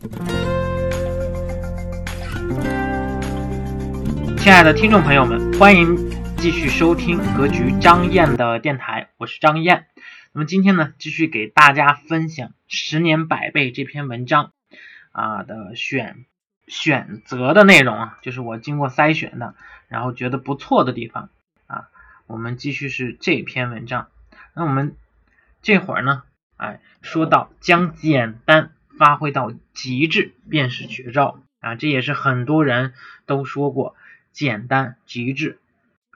亲爱的听众朋友们，欢迎继续收听格局张燕的电台，我是张燕。那么今天呢，继续给大家分享《十年百倍》这篇文章啊的选选择的内容啊，就是我经过筛选的，然后觉得不错的地方啊。我们继续是这篇文章。那我们这会儿呢，哎，说到将简单发挥到极致便是绝招啊，这也是很多人都说过。简单极致。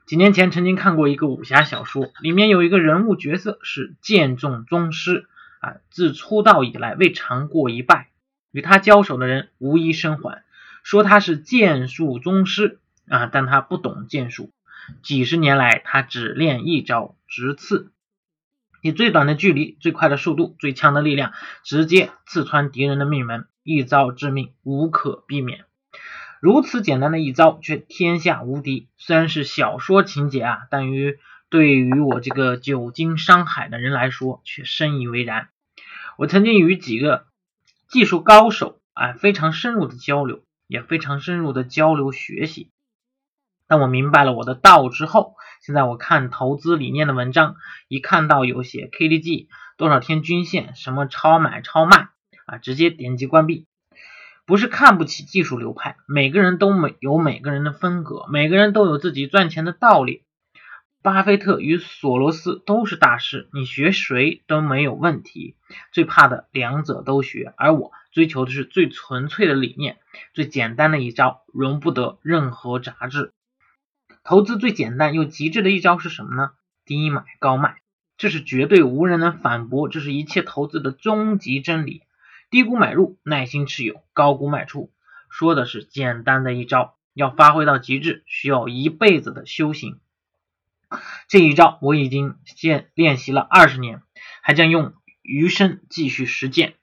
几年前曾经看过一个武侠小说，里面有一个人物角色是剑宗宗师啊，自出道以来未尝过一败，与他交手的人无一生还，说他是剑术宗师啊，但他不懂剑术，几十年来他只练一招直刺，以最短的距离、最快的速度、最强的力量，直接刺穿敌人的命门，一招致命，无可避免。如此简单的一招，却天下无敌。虽然是小说情节啊，但于对于我这个久经商海的人来说，却深以为然。我曾经与几个技术高手啊非常深入的交流，也非常深入的交流学习。当我明白了我的道之后，现在我看投资理念的文章，一看到有写 KDJ 多少天均线，什么超买超卖啊，直接点击关闭。不是看不起技术流派，每个人都没有每个人的风格，每个人都有自己赚钱的道理。巴菲特与索罗斯都是大师，你学谁都没有问题。最怕的两者都学，而我追求的是最纯粹的理念，最简单的一招，容不得任何杂质。投资最简单又极致的一招是什么呢？低买高卖，这是绝对无人能反驳，这是一切投资的终极真理。低估买入，耐心持有；高估卖出，说的是简单的一招，要发挥到极致，需要一辈子的修行。这一招我已经练练习了二十年，还将用余生继续实践。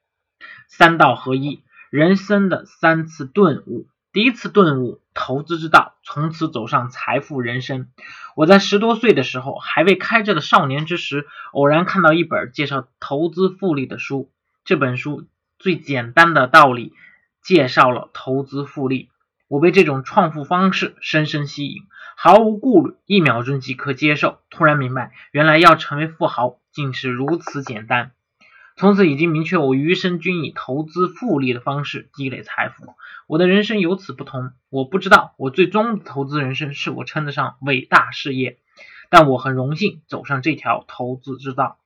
三道合一，人生的三次顿悟。第一次顿悟，投资之道，从此走上财富人生。我在十多岁的时候，还未开智的少年之时，偶然看到一本介绍投资复利的书，这本书。最简单的道理，介绍了投资复利。我被这种创富方式深深吸引，毫无顾虑，一秒钟即可接受。突然明白，原来要成为富豪竟是如此简单。从此已经明确，我余生均以投资复利的方式积累财富。我的人生由此不同。我不知道我最终的投资人生是否称得上伟大事业，但我很荣幸走上这条投资之道。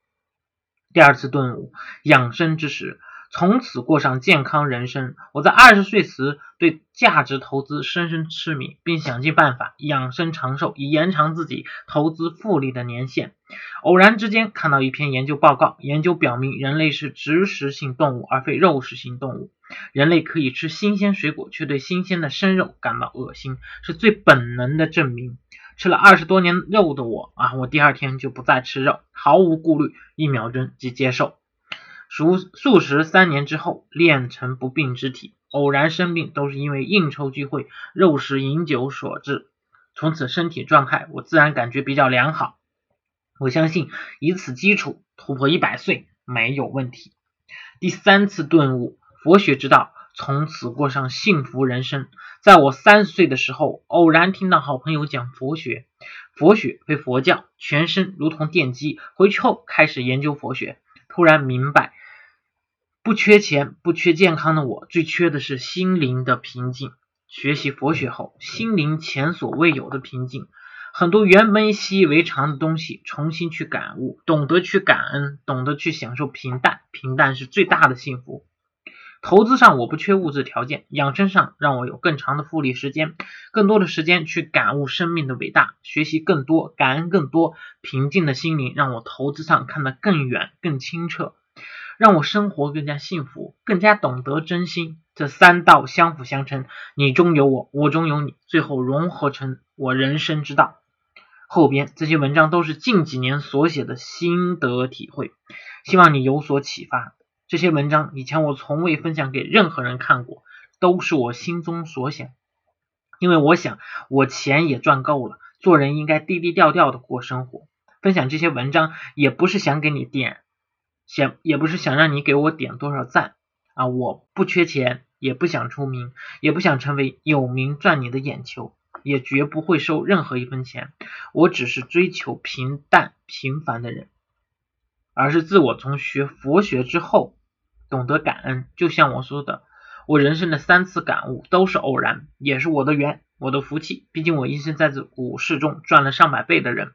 第二次顿悟，养生之时。从此过上健康人生。我在二十岁时对价值投资深深痴迷，并想尽办法养生长寿，以延长自己投资复利的年限。偶然之间看到一篇研究报告，研究表明人类是植食性动物而非肉食性动物。人类可以吃新鲜水果，却对新鲜的生肉感到恶心，是最本能的证明。吃了二十多年肉的我啊，我第二天就不再吃肉，毫无顾虑，一秒钟即接受。数数十三年之后，练成不病之体。偶然生病，都是因为应酬聚会、肉食饮酒所致。从此身体状态，我自然感觉比较良好。我相信以此基础突破一百岁没有问题。第三次顿悟，佛学之道，从此过上幸福人生。在我三十岁的时候，偶然听到好朋友讲佛学，佛学为佛教，全身如同电击。回去后开始研究佛学。突然明白，不缺钱、不缺健康的我，最缺的是心灵的平静。学习佛学后，心灵前所未有的平静。很多原本习以为常的东西，重新去感悟，懂得去感恩，懂得去享受平淡。平淡是最大的幸福。投资上我不缺物质条件，养生上让我有更长的复利时间，更多的时间去感悟生命的伟大，学习更多，感恩更多，平静的心灵让我投资上看得更远、更清澈，让我生活更加幸福，更加懂得真心。这三道相辅相成，你中有我，我中有你，最后融合成我人生之道。后边这些文章都是近几年所写的心得体会，希望你有所启发。这些文章以前我从未分享给任何人看过，都是我心中所想。因为我想，我钱也赚够了，做人应该低低调调的过生活。分享这些文章也不是想给你点，想也不是想让你给我点多少赞，啊，我不缺钱，也不想出名，也不想成为有名赚你的眼球，也绝不会收任何一分钱。我只是追求平淡平凡的人，而是自我从学佛学之后懂得感恩。就像我说的，我人生的三次感悟都是偶然，也是我的缘，我的福气。毕竟我一生在这股市中赚了上百倍的人。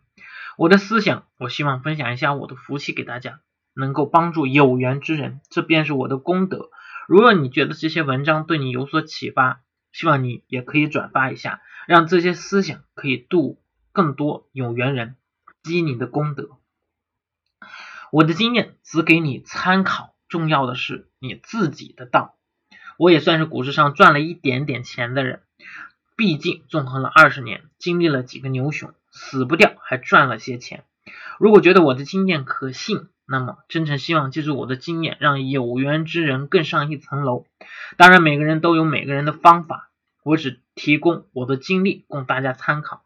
我的思想，我希望分享一下我的福气给大家，能够帮助有缘之人，这便是我的功德。如果你觉得这些文章对你有所启发，希望你也可以转发一下，让这些思想可以度更多有缘人，积你的功德。我的经验只给你参考，重要的是你自己的道。我也算是股市上赚了一点点钱的人，毕竟纵横了二十年，经历了几个牛熊。死不掉，还赚了些钱。如果觉得我的经验可信，那么真诚希望借助我的经验，让有缘之人更上一层楼。当然，每个人都有每个人的方法，我只提供我的经历供大家参考。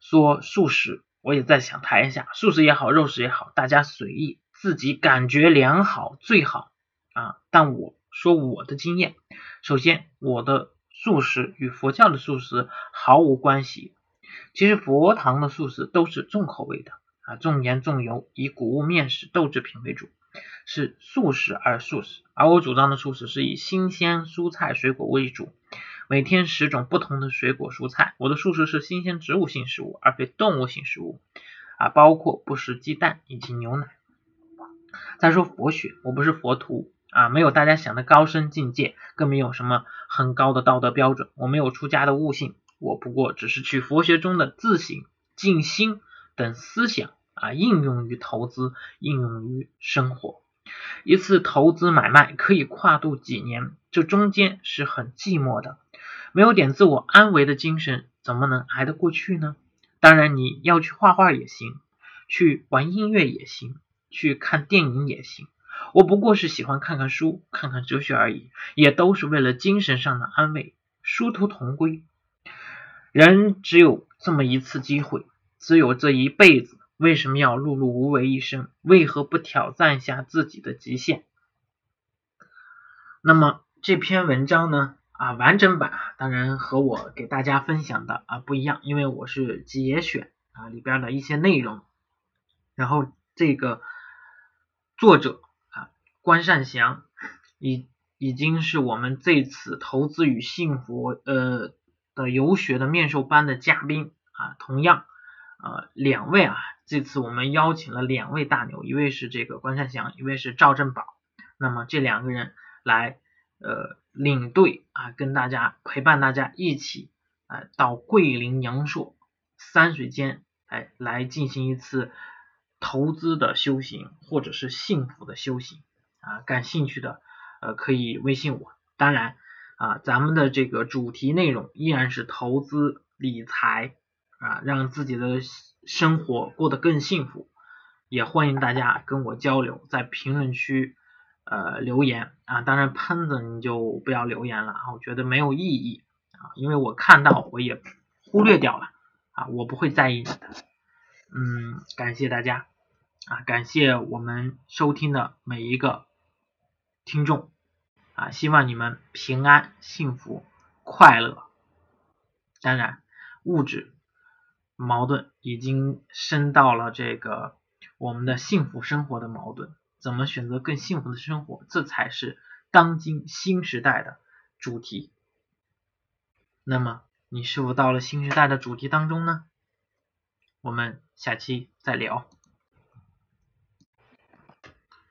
说素食，我也在想谈一下，素食也好，肉食也好，大家随意，自己感觉良好最好啊。但我说我的经验，首先我的。素食与佛教的素食毫无关系。其实佛堂的素食都是重口味的啊，重盐重油，以谷物面食豆制品为主，是素食而素食。而我主张的素食是以新鲜蔬菜水果为主，每天十种不同的水果蔬菜。我的素食是新鲜植物性食物，而非动物性食物啊，包括不食鸡蛋以及牛奶。再说佛学，我不是佛徒。啊，没有大家想的高深境界，更没有什么很高的道德标准。我没有出家的悟性，我不过只是取佛学中的自省、静心等思想啊，应用于投资，应用于生活。一次投资买卖可以跨度几年，这中间是很寂寞的。没有点自我安慰的精神，怎么能挨得过去呢？当然，你要去画画也行，去玩音乐也行，去看电影也行。我不过是喜欢看看书，看看哲学而已，也都是为了精神上的安慰，殊途同归。人只有这么一次机会，只有这一辈子，为什么要碌碌无为一生？为何不挑战一下自己的极限？那么这篇文章呢？啊，完整版当然和我给大家分享的啊不一样，因为我是节选啊里边的一些内容，然后这个作者啊。关善祥已已经是我们这次投资与幸福呃的游学的面授班的嘉宾啊，同样呃两位啊，这次我们邀请了两位大牛，一位是这个关善祥，一位是赵振宝，那么这两个人来呃领队啊，跟大家陪伴大家一起啊到桂林阳朔山水间哎来进行一次投资的修行，或者是幸福的修行。啊，感兴趣的呃可以微信我。当然啊，咱们的这个主题内容依然是投资理财啊，让自己的生活过得更幸福。也欢迎大家跟我交流，在评论区呃留言啊。当然喷子你就不要留言了啊，我觉得没有意义啊，因为我看到我也忽略掉了啊，我不会在意你的。嗯，感谢大家啊，感谢我们收听的每一个。听众啊，希望你们平安、幸福、快乐。当然，物质矛盾已经升到了这个我们的幸福生活的矛盾。怎么选择更幸福的生活？这才是当今新时代的主题。那么，你是否到了新时代的主题当中呢？我们下期再聊。